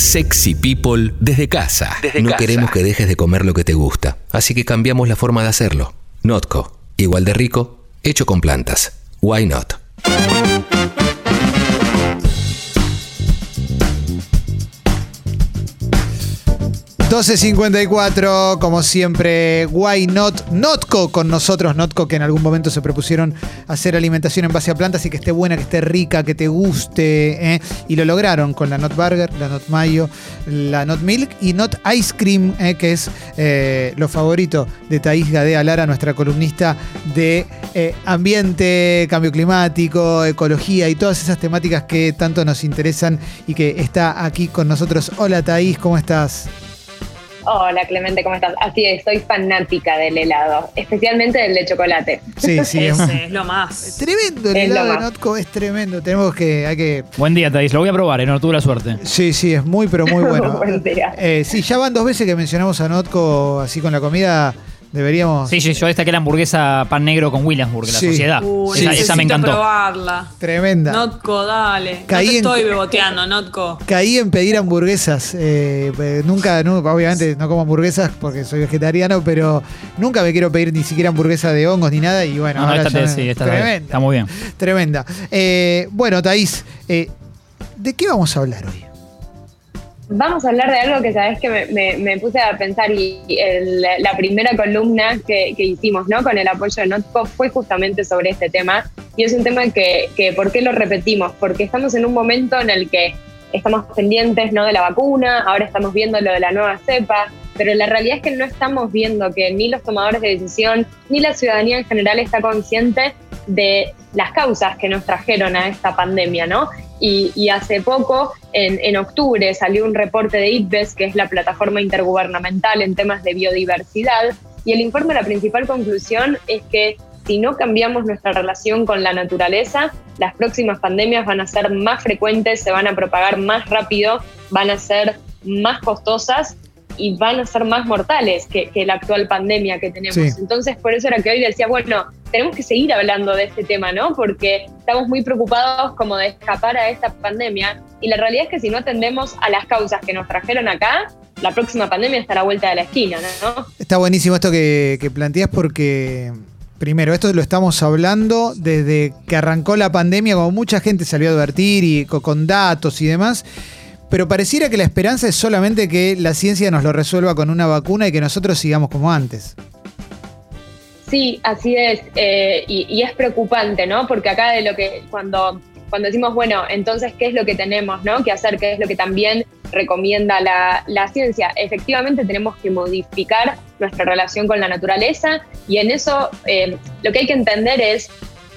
Sexy People desde casa. no queremos que dejes de comer lo que te gusta, así que cambiamos la forma de hacerlo. Notco, igual de rico, hecho con plantas. Why not? 12.54, como siempre, Why Not Notco con nosotros, Notco que en algún momento se propusieron hacer alimentación en base a plantas y que esté buena, que esté rica, que te guste, ¿eh? y lo lograron con la Not Burger, la Not Mayo, la Not Milk y Not Ice Cream, ¿eh? que es eh, lo favorito de Thais Gadea Lara, nuestra columnista de ambiente, cambio climático, ecología y todas esas temáticas que tanto nos interesan y que está aquí con nosotros. Hola Thais, ¿cómo estás? Hola Clemente, ¿cómo estás? Así es, soy fanática del helado, especialmente del de chocolate. Sí, sí, es, lo más. tremendo el helado de Notco, es tremendo. Tenemos que, hay que. Buen día, Thais, lo voy a probar, ¿eh? no tuve la suerte. Sí, sí, es muy, pero muy bueno. Buen día. Eh, sí, ya van dos veces que mencionamos a Notco así con la comida. Deberíamos. Sí, sí, yo destaqué la hamburguesa pan negro con Williamsburg, la sociedad. esa, me encantó. probarla. Tremenda. Notco, dale. no te estoy beboteando, Notco. Caí en pedir hamburguesas. Eh, eh, nunca, obviamente no como hamburguesas porque soy vegetariano, pero nunca me quiero pedir ni siquiera hamburguesa de hongos ni nada. Y bueno, sí, tremenda. Está muy bien. Tremenda. Eh, bueno, Thaís, ¿de qué vamos a hablar hoy? Vamos a hablar de algo que sabes que me, puse a pensar y la primera columna que, hicimos ¿no? con el apoyo de Notco fue justamente sobre este tema y es un tema que, que, ¿por qué lo repetimos? Porque estamos en un momento en el que estamos pendientes ¿no? de la vacuna, ahora estamos viendo lo de la nueva cepa, pero la realidad es que no estamos viendo que ni los tomadores de decisión ni la ciudadanía en general está consciente de las causas que nos trajeron a esta pandemia, ¿no? Y, hace poco, en, octubre, salió un reporte de IPBES, que es la plataforma intergubernamental en temas de biodiversidad, y el informe, la principal conclusión es que si no cambiamos nuestra relación con la naturaleza, las próximas pandemias van a ser más frecuentes, se van a propagar más rápido, van a ser más costosas y van a ser más mortales que, la actual pandemia que tenemos. Entonces, por eso era que hoy decía, bueno, tenemos que seguir hablando de este tema, ¿no? Porque estamos muy preocupados como de escapar a esta pandemia y la realidad es que si no atendemos a las causas que nos trajeron acá, la próxima pandemia está a la vuelta de la esquina, ¿no? Está buenísimo esto que, que planteas porque Primero, esto lo estamos hablando desde que arrancó la pandemia, como mucha gente salió a advertir y con datos y demás pero pareciera que la esperanza es solamente que la ciencia nos lo resuelva con una vacuna y que nosotros sigamos como antes. Sí, así es, eh, y, es preocupante, ¿no? Porque acá de lo que cuando, cuando decimos, bueno, entonces, ¿qué es lo que tenemos, ¿no? Que hacer, ¿qué es lo que también recomienda la, ciencia? Efectivamente, tenemos que modificar nuestra relación con la naturaleza y en eso eh, lo que hay que entender es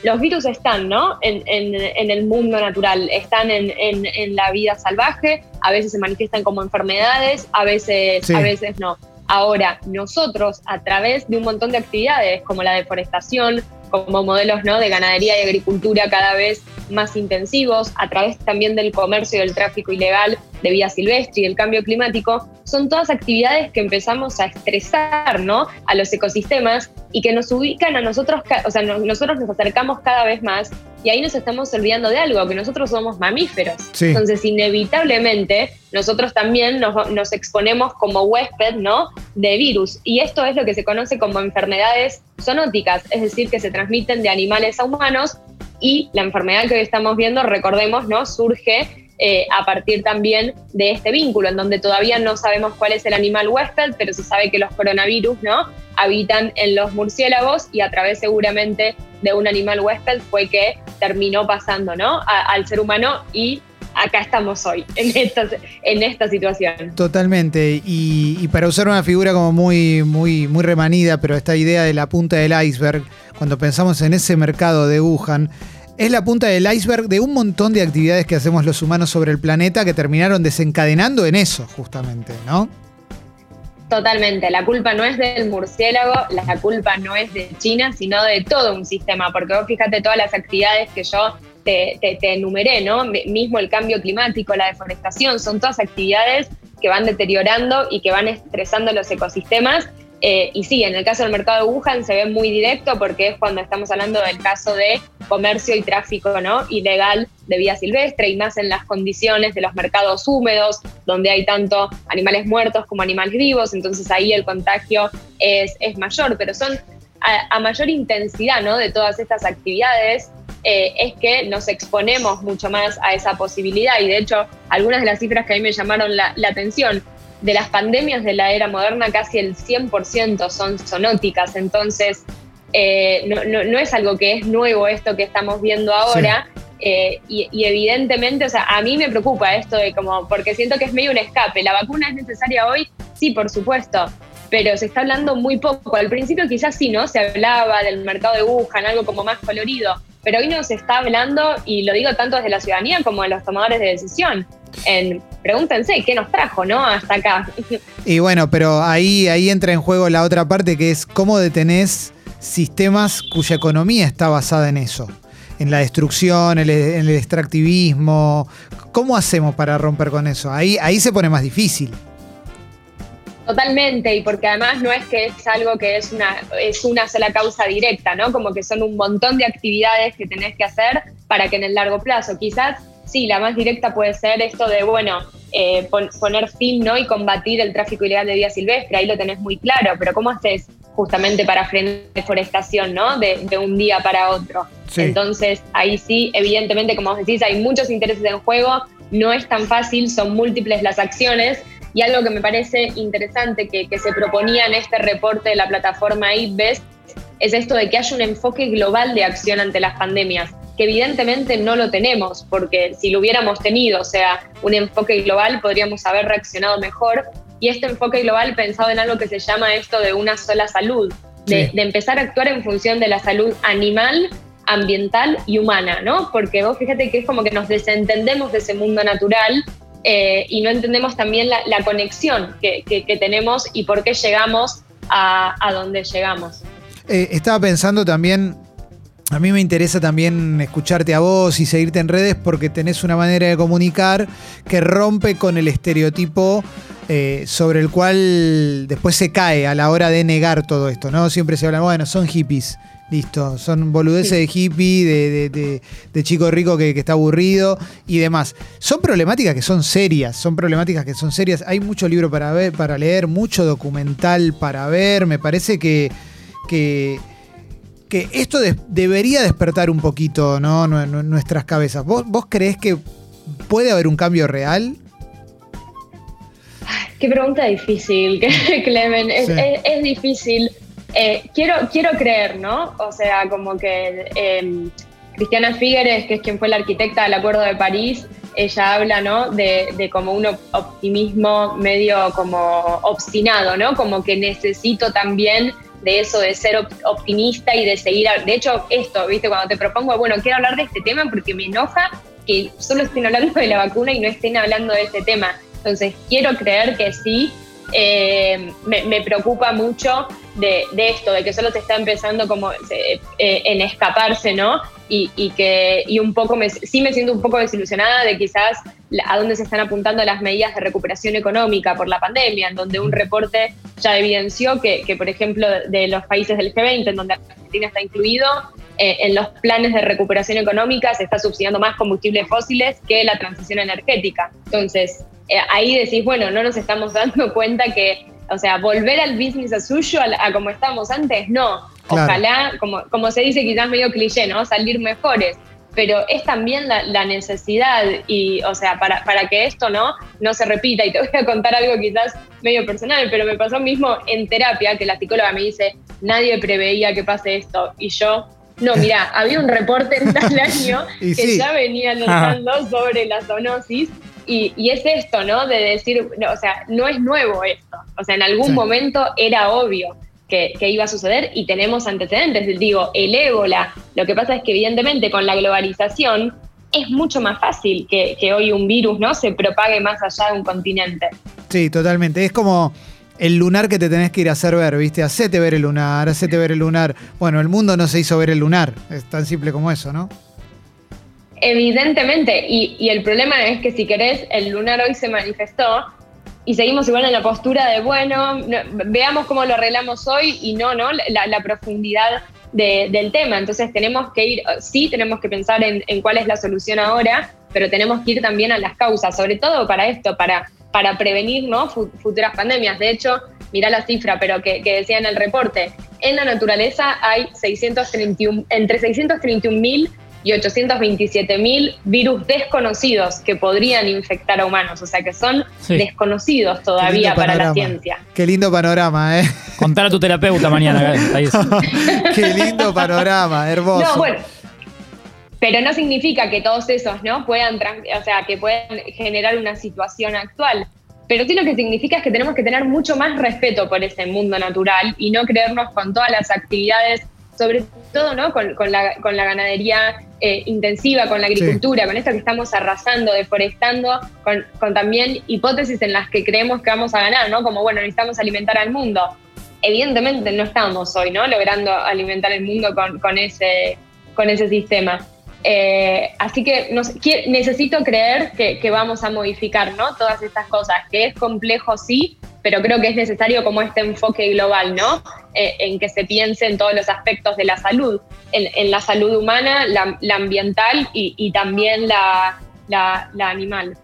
los virus están, ¿no? En, el mundo natural, están en, la vida salvaje, a veces se manifiestan como enfermedades, a veces, a veces no. Ahora, nosotros, a través de un montón de actividades como la deforestación, como modelos ¿no? de ganadería y agricultura cada vez más intensivos, a través también del comercio y del tráfico ilegal de vida silvestre y el cambio climático, son todas actividades que empezamos a estresar ¿no? a los ecosistemas y que nos ubican a nosotros, o sea, nosotros nos acercamos cada vez más y ahí nos estamos olvidando de algo, que nosotros somos mamíferos. Entonces, inevitablemente, nosotros también nos, nos, exponemos como huésped ¿no? de virus. Y esto es lo que se conoce como enfermedades zoonóticas, es decir, que se transmiten de animales a humanos. Y la enfermedad que hoy estamos viendo, recordemos, ¿no? surge eh, a partir también de este vínculo, en donde todavía no sabemos cuál es el animal huésped, pero se sabe que los coronavirus ¿no? habitan en los murciélagos y a través seguramente de un animal huésped fue que terminó pasando ¿no? al ser humano y acá estamos hoy, en esta, en esta situación. Totalmente. Y, para usar una figura como muy, muy, muy remanida, pero esta idea de la punta del iceberg, cuando pensamos en ese mercado de Wuhan, es la punta del iceberg de un montón de actividades que hacemos los humanos sobre el planeta que terminaron desencadenando en eso, justamente, ¿no? Totalmente, la culpa no es del murciélago, la culpa no es de China, sino de todo un sistema, porque vos fíjate todas las actividades que yo te, enumeré, ¿no? Mismo el cambio climático, la deforestación, son todas actividades que van deteriorando y que van estresando los ecosistemas Eh, y sí, en el caso del mercado de Wuhan se ve muy directo porque es cuando estamos hablando del caso de comercio y tráfico ¿no? ilegal de vida silvestre y más en las condiciones de los mercados húmedos, donde hay tanto animales muertos como animales vivos, entonces ahí el contagio es, es mayor, pero son a, mayor intensidad ¿no? de todas estas actividades. Eh, es que nos exponemos mucho más a esa posibilidad y de hecho algunas de las cifras que a mí me llamaron la, la atención, de las pandemias de la era moderna casi el 100% son zoonóticas, entonces eh, no, es algo que es nuevo esto que estamos viendo ahora. Eh, y, evidentemente, o sea, a mí me preocupa esto de como, porque siento que es medio un escape. ¿La vacuna es necesaria hoy? Sí, por supuesto, pero se está hablando muy poco. Al principio quizás sí, ¿no? Se hablaba del mercado de Wuhan, algo como más colorido, pero hoy no se está hablando, y lo digo tanto desde la ciudadanía como de los tomadores de decisión en pregúntense qué nos trajo, ¿no? Hasta acá. Y bueno, pero ahí, ahí entra en juego la otra parte que es cómo detenés sistemas cuya economía está basada en eso. En la destrucción, en el, extractivismo. ¿Cómo hacemos para romper con eso? Ahí, ahí se pone más difícil. Totalmente, y porque además no es que es algo que es una, es una sola causa directa, ¿no? Como que son un montón de actividades que tenés que hacer para que en el largo plazo, quizás sí, la más directa puede ser esto de, bueno, eh, poner fin ¿no? y combatir el tráfico ilegal de vida silvestre, ahí lo tenés muy claro, pero ¿cómo haces justamente para frenar la deforestación ¿no? de, un día para otro? Entonces, ahí sí, evidentemente, como vos decís, hay muchos intereses en juego, no es tan fácil, son múltiples las acciones. Y algo que me parece interesante que, que se proponía en este reporte de la plataforma IPBES es esto de que haya un enfoque global de acción ante las pandemias que evidentemente no lo tenemos, porque si lo hubiéramos tenido, o sea, un enfoque global, podríamos haber reaccionado mejor. Y este enfoque global pensado en algo que se llama esto de una sola salud, de, empezar a actuar en función de la salud animal, ambiental y humana, ¿no? Porque vos fíjate que es como que nos desentendemos de ese mundo natural eh, y no entendemos también la, conexión que, tenemos y por qué llegamos a, a donde llegamos. Eh, estaba pensando también a mí me interesa también escucharte a vos y seguirte en redes porque tenés una manera de comunicar que rompe con el estereotipo eh, sobre el cual después se cae a la hora de negar todo esto, ¿no? Siempre se habla, bueno, son hippies. Listo, son boludeces de hippie, de, chico rico que, está aburrido y demás. Son problemáticas que son serias, son problemáticas que son serias. Hay mucho libro para ver, para leer, mucho documental para ver. Me parece que, que que esto debería despertar un poquito ¿no? nuestras cabezas. ¿Vos, crees que puede haber un cambio real? Qué pregunta difícil, Clemen. Es, difícil. Eh, quiero, quiero creer, ¿no? O sea, como que em, Cristiana Figueres, que es quien fue la arquitecta del Acuerdo de París, ella habla, ¿no? De, de, como un optimismo medio como obstinado, ¿no? Como que necesito también de eso de ser optimista y de seguir. De hecho, esto, ¿viste? Cuando te propongo, bueno, quiero hablar de este tema porque me enoja que solo estén hablando de la vacuna y no estén hablando de este tema. Entonces, quiero creer que sí. Eh, me, preocupa mucho de, esto, de que solo se está empezando como eh, en escaparse, ¿no? y, que y un poco me, sí me siento un poco desilusionada de quizás a dónde se están apuntando las medidas de recuperación económica por la pandemia, en donde un reporte ya evidenció que, que por ejemplo, de los países del G20, en donde Argentina está incluido, eh, en los planes de recuperación económica se está subsidiando más combustibles fósiles que la transición energética. Entonces, eh, ahí decís, bueno, no nos estamos dando cuenta que, o sea, volver al business as usual, a como estábamos antes, no Ojalá, como, como se dice quizás medio cliché, ¿no? Salir mejores. Pero es también la, necesidad y, o sea, para, para, que esto no, no se repita. Y te voy a contar algo quizás medio personal, pero me pasó mismo en terapia, que la psicóloga me dice, nadie preveía que pase esto. Y yo, no, mira, había un reporte en tal año que ya venía alertando sobre la zoonosis y, y, es esto, ¿no? De decir, o sea, no es nuevo esto. O sea, en algún momento era obvio que, iba a suceder y tenemos antecedentes. Digo, el ébola, lo que pasa es que evidentemente con la globalización es mucho más fácil que, hoy un virus ¿no? se propague más allá de un continente. Sí, totalmente. Es como el lunar que te tenés que ir a hacer ver, ¿viste? Hacete ver el lunar, hacete ver el lunar. Bueno, el mundo no se hizo ver el lunar, es tan simple como eso, ¿no? Evidentemente, y, y el problema es que si querés, el lunar hoy se manifestó y seguimos igual en la postura de, bueno, veamos cómo lo arreglamos hoy y no, ¿no? La, profundidad del tema. Entonces tenemos que ir, sí, tenemos que pensar en, cuál es la solución ahora, pero tenemos que ir también a las causas, sobre todo para esto, para, para prevenir ¿no? futuras pandemias. De hecho, mirá la cifra, pero que, decía en el reporte, en la naturaleza hay 631, entre 631 mil y 827 mil virus desconocidos que podrían infectar a humanos, o sea que son desconocidos todavía para la ciencia. Qué lindo panorama, ¿eh? Contar a tu terapeuta mañana, Qué lindo panorama, hermoso. No, bueno, pero no significa que todos esos, ¿no? Puedan, o sea, que puedan generar una situación actual. Pero sí lo que significa es que tenemos que tener mucho más respeto por ese mundo natural y no creernos con todas las actividades sobre todo ¿no? con, la, ganadería eh, intensiva, con la agricultura, con esto que estamos arrasando, deforestando, con, también hipótesis en las que creemos que vamos a ganar, ¿no? Como, bueno, necesitamos alimentar al mundo. Evidentemente no estamos hoy, ¿no? Logrando alimentar el mundo con, ese, con ese sistema. Eh, así que necesito creer que, vamos a modificar ¿no? todas estas cosas, que es complejo sí, pero creo que es necesario como este enfoque global, ¿no? Eh, en que se piense en todos los aspectos de la salud, en, la salud humana, la, ambiental y, también la animal.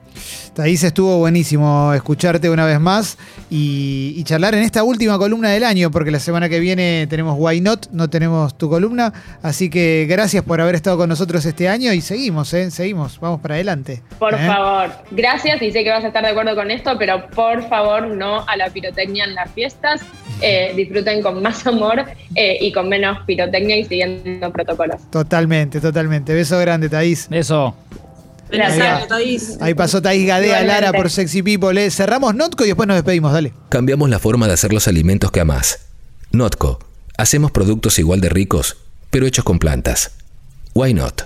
Thais, estuvo buenísimo escucharte una vez más y, charlar en esta última columna del año, porque la semana que viene tenemos Why Not, no tenemos tu columna. Así que gracias por haber estado con nosotros este año y seguimos, ¿eh? seguimos, vamos para adelante. Por ¿eh? favor, gracias y sé que vas a estar de acuerdo con esto, pero por favor no a la pirotecnia en las fiestas. Eh, disfruten con más amor eh, y con menos pirotecnia y siguiendo protocolos. Totalmente, totalmente. Beso grande, Thais. Beso. Ahí, pasó Thais Gadea Lara por Sexy People. ¿eh? Cerramos Notco y después nos despedimos, dale. Cambiamos la forma de hacer los alimentos que amás. Notco. Hacemos productos igual de ricos, pero hechos con plantas. Why not?